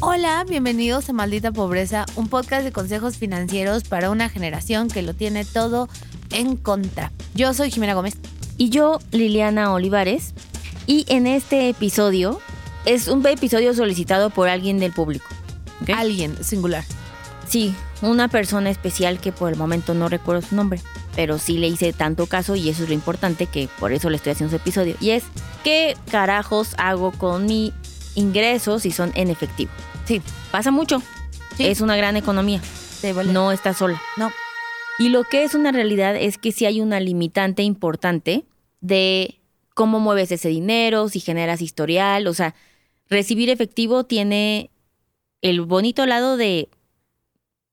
Hola, bienvenidos a Maldita Pobreza, un podcast de consejos financieros para una generación que lo tiene todo en contra. Yo soy Jimena Gómez. Y yo, Liliana Olivares. Y en este episodio es un episodio solicitado por alguien del público. Alguien, singular. Sí, una persona especial que por el momento no recuerdo su nombre, pero sí le hice tanto caso y eso es lo importante que por eso le estoy haciendo su episodio. Y es, ¿qué carajos hago con mi ingresos si son en efectivo? Sí, Pasa mucho. Sí. Es una gran economía. vale. No está sola. No. Y lo que es una realidad es que sí hay una limitante importante de cómo mueves ese dinero, si generas historial, o sea, recibir efectivo tiene el bonito lado de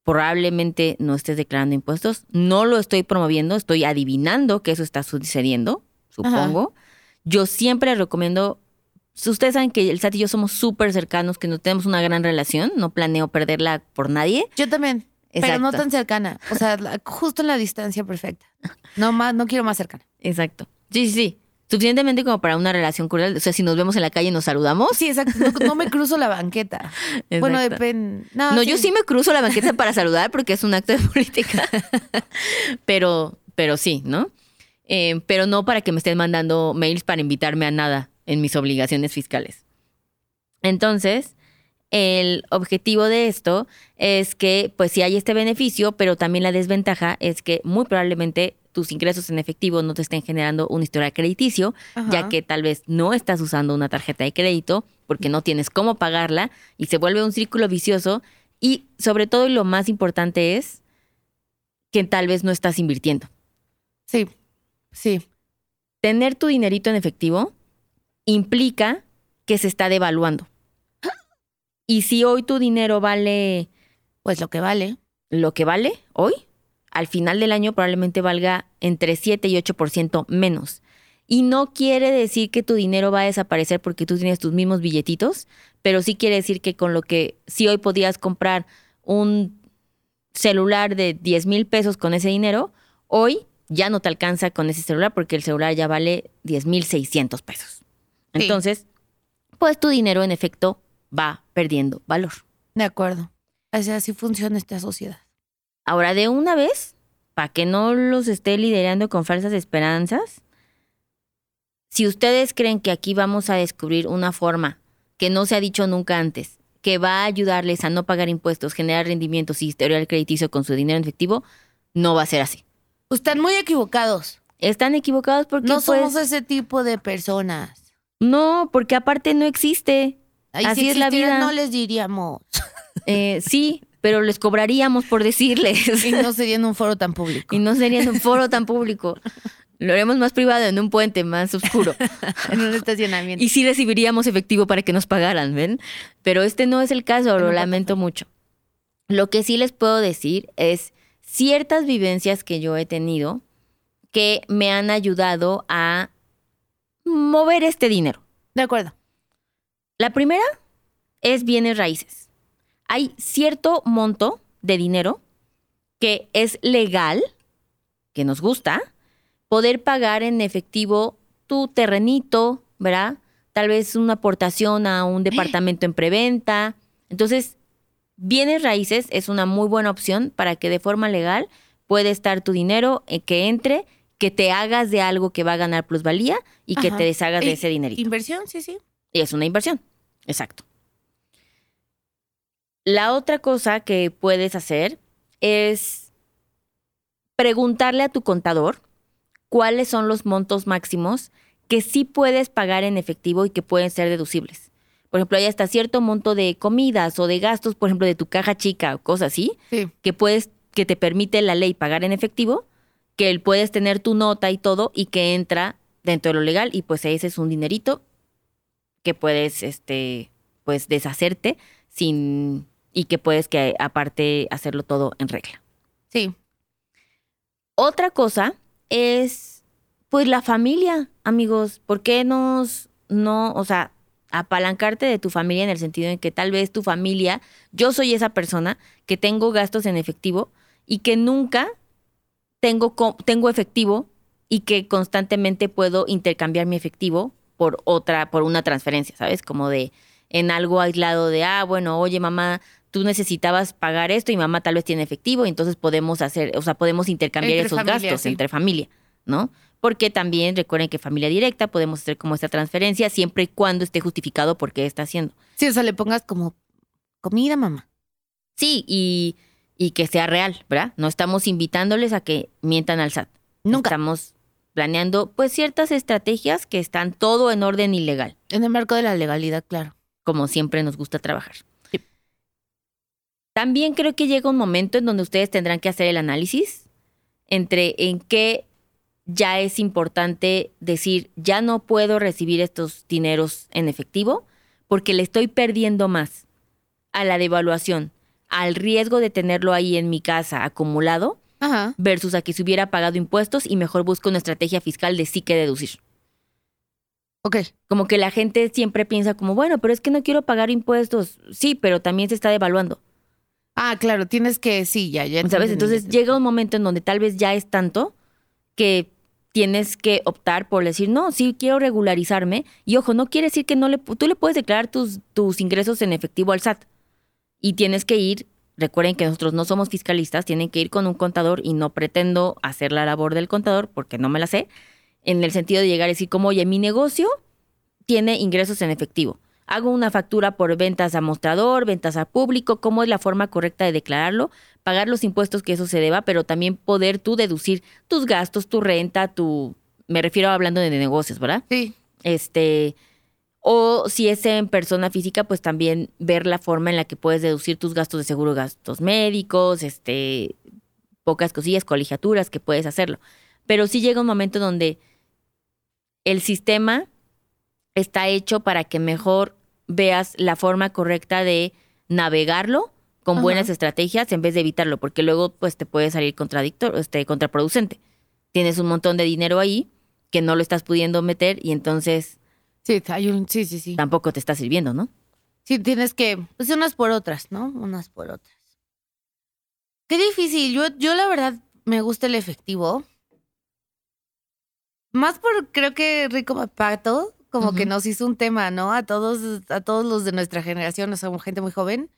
probablemente no estés declarando impuestos, no lo estoy promoviendo, estoy adivinando que eso está sucediendo, supongo. Yo siempre recomiendo, si ustedes saben que el SAT y yo somos súper cercanos, que no tenemos una gran relación, no planeo perderla por nadie. Yo también, pero no tan cercana. O sea, justo en la distancia perfecta. No más, no quiero más cercana. Exacto. Sí, sí, sí. Suficientemente como para una relación cordial. O sea, si nos vemos en la calle nos saludamos. Sí, exacto. No, no me cruzo la banqueta. Bueno, depende. No, No, yo sí me cruzo la banqueta para saludar porque es un acto de política. pero, pero sí, ¿no? Eh, pero no para que me estén mandando mails para invitarme a nada en mis obligaciones fiscales. Entonces, el objetivo de esto es que, pues sí hay este beneficio, pero también la desventaja es que muy probablemente tus ingresos en efectivo no te estén generando un historial crediticio, Ajá. ya que tal vez no estás usando una tarjeta de crédito porque no tienes cómo pagarla y se vuelve un círculo vicioso y sobre todo y lo más importante es que tal vez no estás invirtiendo. Sí, sí. Tener tu dinerito en efectivo implica que se está devaluando. Y si hoy tu dinero vale Pues lo que vale. lo que vale hoy, al final del año probablemente valga entre 7 y 8% menos. Y no quiere decir que tu dinero va a desaparecer porque tú tienes tus mismos billetitos, pero sí quiere decir que con lo que si hoy podías comprar un celular de 10 mil pesos con ese dinero, hoy ya no te alcanza con ese celular porque el celular ya vale 10 mil 600 pesos. Sí. Entonces, pues tu dinero en efecto va perdiendo valor. De acuerdo. Así, así funciona esta sociedad. Ahora, de una vez, para que no los esté liderando con falsas esperanzas, si ustedes creen que aquí vamos a descubrir una forma que no se ha dicho nunca antes, que va a ayudarles a no pagar impuestos, generar rendimientos y historial crediticio con su dinero en efectivo, no va a ser así. Están muy equivocados. Están equivocados porque No pues, somos ese tipo de personas. no, porque aparte no existe. Ay, Así si es la vida. No les diríamos. Eh, sí, pero les cobraríamos por decirles. Y no sería en un foro tan público. Y no sería en un foro tan público. Lo haremos más privado, en un puente más oscuro. en un estacionamiento. Y sí recibiríamos efectivo para que nos pagaran, ¿ven? Pero este no es el caso, lo No, lamento mucho. Lo que sí les puedo decir es ciertas vivencias que yo he tenido que me han ayudado a mover este dinero. De acuerdo. La primera es bienes raíces. Hay cierto monto de dinero que es legal, que nos gusta, poder pagar en efectivo tu terrenito, ¿verdad? Tal vez una aportación a un departamento en preventa. Entonces, bienes raíces es una muy buena opción para que de forma legal puede estar tu dinero, eh, que entre, que te hagas de algo que va a ganar plusvalía y que te deshagas de ese dinerito. Inversión, sí, sí. Y es una inversión. Exacto. La otra cosa que puedes hacer es preguntarle a tu contador cuáles son los montos máximos que sí puedes pagar en efectivo y que pueden ser deducibles. Por ejemplo, hay hasta cierto monto de comidas o de gastos, por ejemplo, de tu caja chica o cosas así, Sí. que puedes, que te permite la ley pagar en efectivo, que puedes tener tu nota y todo y que entra dentro de lo legal y pues ese es un dinerito que puedes, este, pues deshacerte sin y que puedes que aparte hacerlo todo en regla. Sí. Otra cosa es, pues la familia, amigos. ¿Por qué nos, no, o sea, apalancarte de tu familia en el sentido en que tal vez tu familia, yo soy esa persona que tengo gastos en efectivo y que nunca tengo, tengo efectivo y que constantemente puedo intercambiar mi efectivo por otra, por una transferencia, ¿sabes? Como de en algo aislado de, ah, bueno, oye mamá, tú necesitabas pagar esto y mamá tal vez tiene efectivo y entonces podemos hacer, o sea, podemos intercambiar esos gastos entre familia, ¿no? Porque también recuerden que familia directa podemos hacer como esta transferencia siempre y cuando esté justificado por qué está haciendo. Sí, o sea, le pongas como comida, mamá. Sí, y, y que sea real, ¿verdad? No estamos invitándoles a que mientan al SAT. Nunca. Estamos planeando pues ciertas estrategias que están todo en orden ilegal. En el marco de la legalidad, claro. Como siempre nos gusta trabajar. También creo que llega un momento en donde ustedes tendrán que hacer el análisis entre en qué ya es importante decir, ya no puedo recibir estos dineros en efectivo porque le estoy perdiendo más a la devaluación, al riesgo de tenerlo ahí en mi casa acumulado, versus a que se hubiera pagado impuestos y mejor busco una estrategia fiscal de sí que deducir. Ok. Como que la gente siempre piensa como, bueno, pero es que no quiero pagar impuestos. Sí, pero también se está devaluando. Ah, claro, tienes que, sí, ya, ya. ¿Sabes? Entonces llega un momento en donde tal vez ya es tanto que tienes que optar por decir, no, sí quiero regularizarme. Y ojo, no quiere decir que no le, tú le puedes declarar tus, tus ingresos en efectivo al SAT. Y tienes que ir, recuerden que nosotros no somos fiscalistas, tienen que ir con un contador y no pretendo hacer la labor del contador porque no me la sé, en el sentido de llegar a decir como, oye, mi negocio tiene ingresos en efectivo hago una factura por ventas a mostrador, ventas a público, cómo es la forma correcta de declararlo, pagar los impuestos que eso se deba, pero también poder tú deducir tus gastos, tu renta, tu... Me refiero hablando de negocios, ¿verdad? Sí. Este... O si es en persona física, pues también ver la forma en la que puedes deducir tus gastos de seguro, gastos médicos, este, pocas cosillas, colegiaturas, que puedes hacerlo. Pero sí llega un momento donde el sistema está hecho para que mejor veas la forma correcta de navegarlo con buenas estrategias en vez de evitarlo, porque luego pues te puede salir contradictor, este, contraproducente. Tienes un montón de dinero ahí que no lo estás pudiendo meter y entonces sí, hay un, sí, sí, sí. tampoco te está sirviendo, ¿no? Sí, tienes que, pues unas por otras, ¿no? Unas por otras. Qué difícil. Yo, yo la verdad me gusta el efectivo. Más por, creo que Rico Pato, como que nos hizo un tema, ¿no? A todos, a todos los de nuestra generación, o sea, gente muy joven,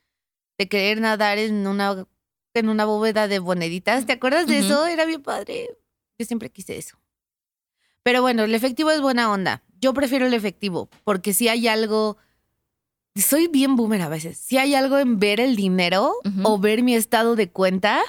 de querer nadar en una, en una bóveda de moneditas. ¿Te acuerdas de eso? Era bien padre. Yo siempre quise eso. Pero bueno, el efectivo es buena onda. Yo prefiero el efectivo, porque si hay algo. Soy bien boomer a veces. Si hay algo en ver el dinero o ver mi estado de cuenta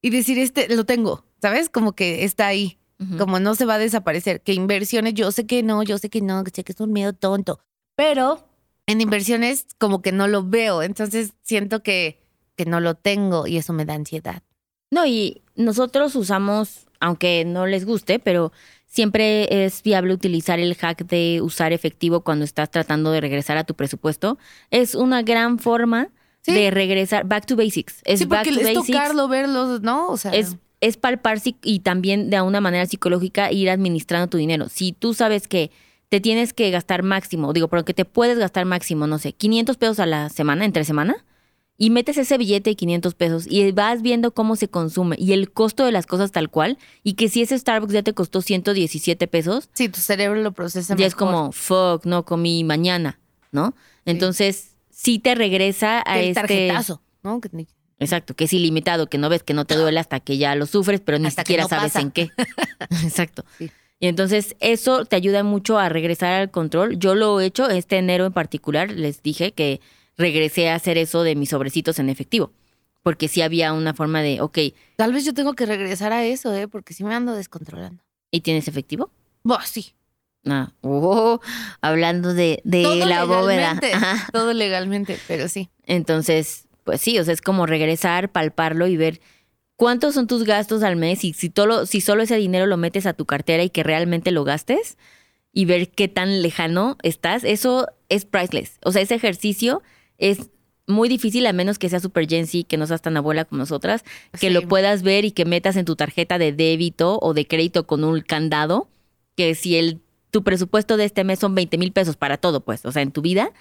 y decir, este lo tengo, ¿sabes? Como que está ahí. Como no se va a desaparecer. Que inversiones, yo sé que no, yo sé que no, sé que es un miedo tonto. Pero en inversiones como que no lo veo. Entonces siento que, que no lo tengo y eso me da ansiedad. No, y nosotros usamos, aunque no les guste, pero siempre es viable utilizar el hack de usar efectivo cuando estás tratando de regresar a tu presupuesto. Es una gran forma de regresar back to basics. Es sí, porque back es tocarlo, verlo, ¿no? O sea, es es palpar y también de una manera psicológica ir administrando tu dinero. Si tú sabes que te tienes que gastar máximo, digo, porque te puedes gastar máximo, no sé, 500 pesos a la semana, entre semana, y metes ese billete de 500 pesos y vas viendo cómo se consume y el costo de las cosas tal cual, y que si ese Starbucks ya te costó 117 pesos. Sí, tu cerebro lo procesa Ya es como, fuck, no comí mañana, ¿no? Entonces, sí, te regresa a el este... tarjetazo, ¿no? Exacto, que es ilimitado, que no ves que no te duele hasta que ya lo sufres, pero ni siquiera sabes en qué. Exacto. Y entonces eso te ayuda mucho a regresar al control. Yo lo he hecho este enero en particular, les dije que regresé a hacer eso de mis sobrecitos en efectivo, porque sí había una forma de, ok. Tal vez yo tengo que regresar a eso, ¿eh? porque sí me ando descontrolando. ¿Y tienes efectivo? Bah, sí. Ah, oh, hablando de, de la bóveda. Todo legalmente, pero sí. Entonces, pues sí, o sea, es como regresar, palparlo y ver cuántos son tus gastos al mes y si, todo, si solo ese dinero lo metes a tu cartera y que realmente lo gastes y ver qué tan lejano estás, eso es priceless. O sea, ese ejercicio es muy difícil a menos que sea super Gen que no seas tan abuela como nosotras, que lo puedas ver y que metas en tu tarjeta de débito o de crédito con un candado, que si el tu presupuesto de este mes son 20 mil pesos para todo, pues, o sea, en tu vida,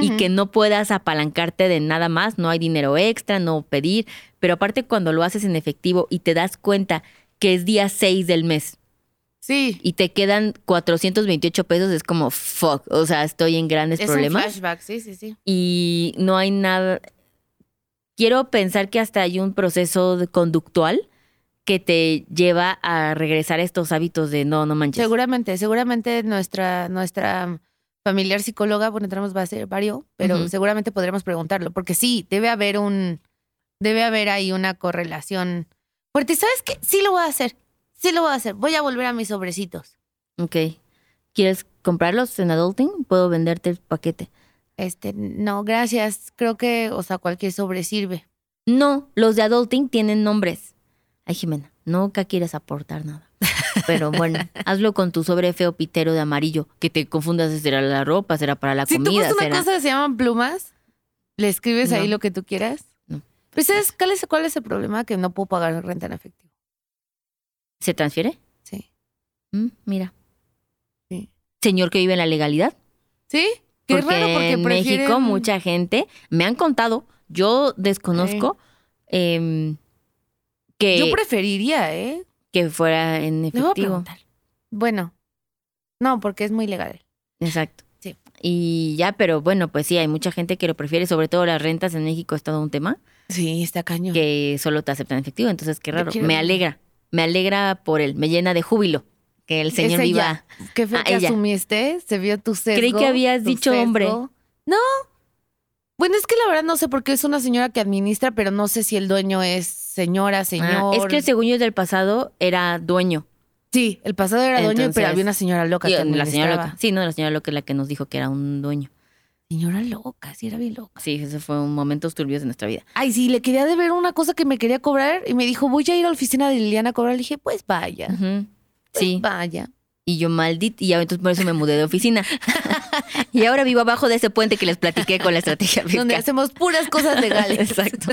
y que no puedas apalancarte de nada más, no hay dinero extra, no pedir, pero aparte cuando lo haces en efectivo y te das cuenta que es día 6 del mes. Sí. Y te quedan 428 pesos, es como fuck, o sea, estoy en grandes problemas. Un flashback, sí, sí, sí. Y no hay nada. Quiero pensar que hasta hay un proceso conductual que te lleva a regresar a estos hábitos de no, no manches. Seguramente, seguramente nuestra, nuestra familiar psicóloga, bueno, tenemos va a ser varios, pero seguramente podremos preguntarlo, porque sí, debe haber un, debe haber ahí una correlación fuerte. ¿Sabes qué? Sí lo voy a hacer, sí lo voy a hacer. Voy a volver a mis sobrecitos. Ok. ¿Quieres comprarlos en Adulting? Puedo venderte el paquete. Este, no, gracias. Creo que, o sea, cualquier sobre sirve. No, los de Adulting tienen nombres. Ay, Jimena, nunca quieres aportar nada. Pero bueno, hazlo con tu sobre feo pitero de amarillo, que te confundas si será la ropa, será para la comida. Si tú una cosa que se llaman plumas, le escribes ahí lo que tú quieras. No. Pues ¿sabes cuál es, cuál es el problema? Que no puedo pagar renta en efectivo. ¿Se transfiere? Sí. Mm, mira. Sí. Señor que vive en la legalidad. Sí. Qué porque raro porque en México mucha gente me han contado, yo desconozco, eh, yo preferiría, ¿eh? Que fuera en efectivo. Bueno, no, porque es muy legal. Exacto. Sí. Y ya, pero bueno, pues sí, hay mucha gente que lo prefiere, sobre todo las rentas en México es todo un tema. Sí, está cañón. Que solo te aceptan en efectivo, entonces qué raro. Me alegra, me alegra por él, me llena de júbilo que el señor viva. ¿Qué fue que asumiste? Se vio tu sesgo. Creí que habías dicho hombre. No, bueno, es que la verdad no sé por qué es una señora que administra, pero no sé si el dueño es señora, ah, señor. es que según yo del pasado era dueño. Sí, el pasado era dueño, pero había una señora loca que la señora loca. Sí, no, la señora loca es la que nos dijo que era un dueño. Señora loca, sí, era bien loca. Sí, ese fue un momento turbios de nuestra vida. Ay, sí, le quería deber una cosa que me quería cobrar y me dijo, voy a ir a la oficina de Liliana a cobrar. Le dije, pues vaya. Pues sí. Vaya. Y yo maldita, y entonces por eso me mudé de oficina. y ahora vivo abajo de ese puente que les platiqué con la estrategia fiscal. Donde hacemos puras cosas legales. Exacto.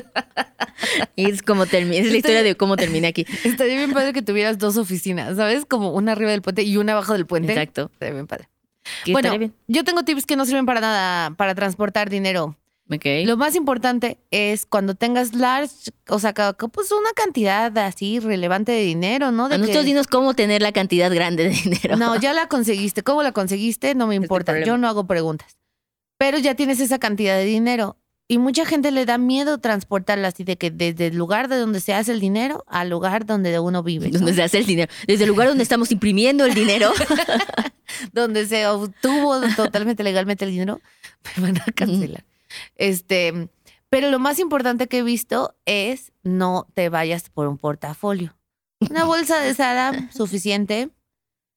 Y es como terminé, es la historia de cómo terminé aquí. Estaría bien padre que tuvieras dos oficinas, ¿sabes? Como una arriba del puente y una abajo del puente. Exacto. Estaría bien padre. Bueno, yo tengo tips que no sirven para nada para transportar dinero. Lo más importante es cuando tengas large, o sea, pues una cantidad así relevante de dinero, ¿no? De a nosotros dinos cómo tener la cantidad grande de dinero. No, ya la conseguiste. ¿Cómo la conseguiste? No me importa. Yo no hago preguntas. Pero ya tienes esa cantidad de dinero. Y mucha gente le da miedo transportarla así de que desde el lugar de donde se hace el dinero al lugar donde uno vive. Donde se hace el dinero. Desde el lugar donde estamos imprimiendo el dinero. donde se obtuvo totalmente legalmente el dinero, me van a cancelar. Este, pero lo más importante que he visto es no te vayas por un portafolio. Una bolsa de Sara suficiente.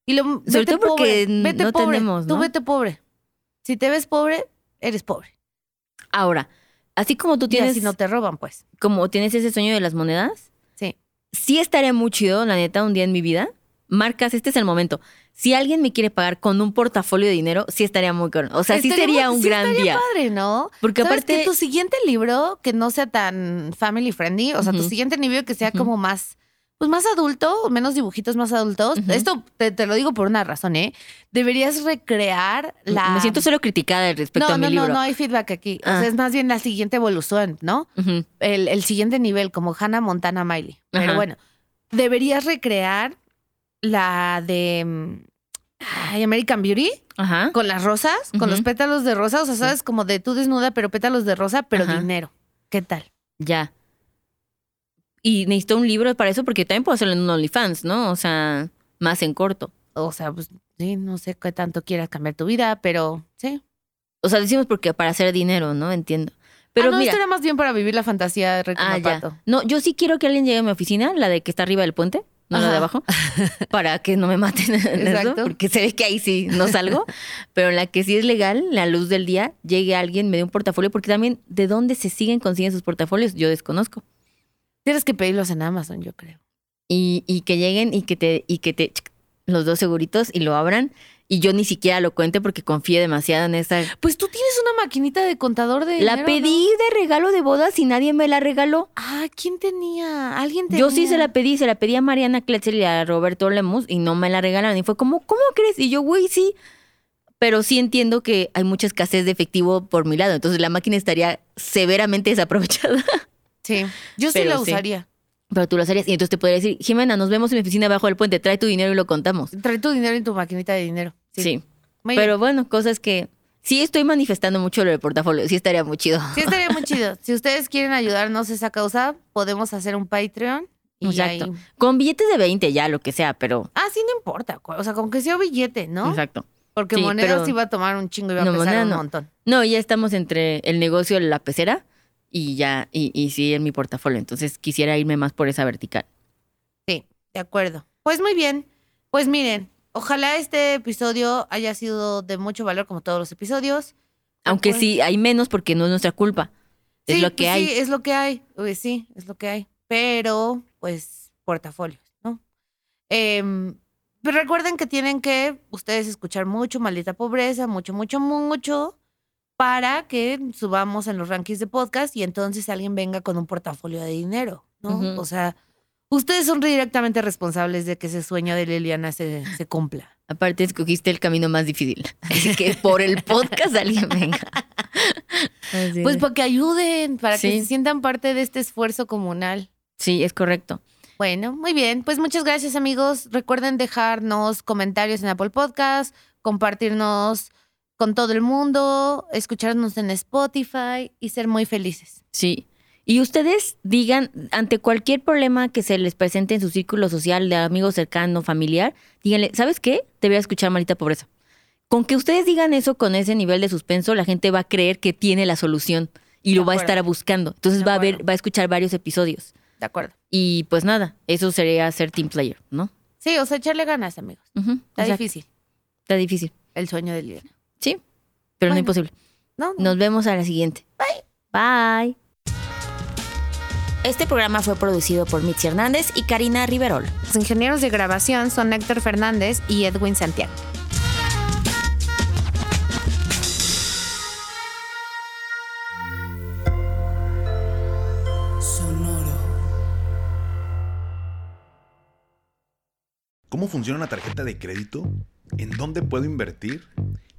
Y lo vete pobre, vete no pobre. Tenemos, Tú vete pobre. Si te ves pobre, eres pobre. Ahora, así como tú tienes. si no te roban, pues. Como tienes ese sueño de las monedas. Sí. Sí estaría muy chido, la neta, un día en mi vida. Marcas, este es el momento si alguien me quiere pagar con un portafolio de dinero, sí estaría muy caro. O sea, sí sería un gran estaría día. padre, ¿no? Porque aparte que tu siguiente libro que no sea tan family friendly, o sea, tu siguiente libro que sea como más pues más adulto, menos dibujitos más adultos. Esto te, lo digo por una razón, ¿eh? Deberías recrear la. Me siento solo criticada respecto a mi libro. No, no, hay feedback aquí. O sea, ah. es más bien la siguiente evolución, ¿no? el, el, siguiente nivel, como Hannah Montana Miley. Pero bueno, deberías recrear la de mm, American Beauty con las rosas, con los pétalos de rosa, o sea, sabes como de tú desnuda pero pétalos de rosa, pero dinero. ¿Qué tal? Ya. Y necesito un libro para eso porque también puedo hacerlo en un OnlyFans, ¿no? O sea, más en corto. O sea, pues sí, no sé qué tanto quieras cambiar tu vida, pero sí. O sea, decimos porque para hacer dinero, ¿no? Entiendo. Pero ah, no, mira, esto era más bien para vivir la fantasía de ah, No, yo sí quiero que alguien llegue a mi oficina, la de que está arriba del puente no lo de abajo, para que no me maten eso, porque se ve que ahí sí no salgo, pero en la que sí es legal, la luz del día, llegue alguien, me dé un portafolio, porque también de dónde se siguen consiguiendo sus portafolios, yo desconozco. Tienes que pedirlos en Amazon, yo creo. Y, y que lleguen y que te, y que te los dos seguritos y lo abran. Y yo ni siquiera lo cuente porque confío demasiado en esa. Pues tú tienes una maquinita de contador de. La dinero, pedí ¿no? de regalo de bodas y nadie me la regaló. Ah, ¿quién tenía? ¿Alguien tenía? Yo sí se la pedí, se la pedí a Mariana Kletzer y a Roberto Lemus y no me la regalaron. Y fue como, ¿cómo crees? Y yo, güey, sí. Pero sí entiendo que hay mucha escasez de efectivo por mi lado. Entonces la máquina estaría severamente desaprovechada. Sí, yo sí Pero la sí. Pero tú lo harías. Y entonces te podría decir, Jimena, nos vemos en mi oficina abajo del puente, trae tu dinero y lo contamos. Trae tu dinero en tu maquinita de dinero. Sí. Pero bueno, cosas que sí estoy manifestando mucho lo del portafolio. Sí estaría muy chido. Sí, estaría muy chido. Si ustedes quieren ayudarnos a esa causa, podemos hacer un Patreon. Y Exacto. ahí- Con billetes de 20 ya, lo que sea, pero... Ah, sí, no importa. O sea, con que sea billete, ¿no? Exacto. Porque Sí, monedas pero- va a tomar un chingo y va No, a pesar moneda un no. montón. No, ya estamos entre el negocio de la pecera y ya, y, y sí en mi portafolio. Entonces quisiera irme más por esa vertical. Sí, de acuerdo. Pues muy bien. Pues miren, ojalá este episodio haya sido de mucho valor como todos los episodios. Aunque acuerdo. sí, hay menos porque no es nuestra culpa. Es Sí, lo que pues hay. Sí, es lo que hay. Uy, sí, es lo que hay. Pero, pues, portafolios, ¿no? Em, pero recuerden que tienen que ustedes escuchar mucho Maldita Pobreza, mucho, mucho, mucho, para que subamos en los rankings de podcast y entonces alguien venga con un portafolio de dinero, ¿no? O sea, ustedes son directamente responsables de que ese sueño de Liliana se, se cumpla. Aparte, escogiste el camino más difícil. Así que por el podcast alguien venga. Así Pues para que ayuden, para que se sientan parte de este esfuerzo comunal. Sí, es correcto. Bueno, muy bien. Pues muchas gracias, amigos. Recuerden dejarnos comentarios en Apple Podcast, compartirnos con todo el mundo, escucharnos en Spotify y ser muy felices. Sí. Y ustedes digan, ante cualquier problema que se les presente en su círculo social de amigo cercano, familiar, díganle, ¿sabes qué? Te voy a escuchar, maldita pobreza. Con que ustedes digan eso con ese nivel de suspenso, la gente va a creer que tiene la solución y lo va a estar buscando. Entonces De va a ver, va a escuchar varios episodios. ¿De acuerdo? Y pues nada, eso sería ser team player, ¿no? Sí, o sea, echarle ganas, amigos. Ujú, Está difícil Está difícil. el sueño de Liliana. Sí, pero no imposible. ¿No? Nos vemos a la siguiente. Bye. Bye. Este programa fue producido por Mitzi Hernández y Karina Riverol. Los ingenieros de grabación son Héctor Fernández y Edwin Santiago. ¿Cómo funciona una tarjeta de crédito? ¿En dónde puedo invertir?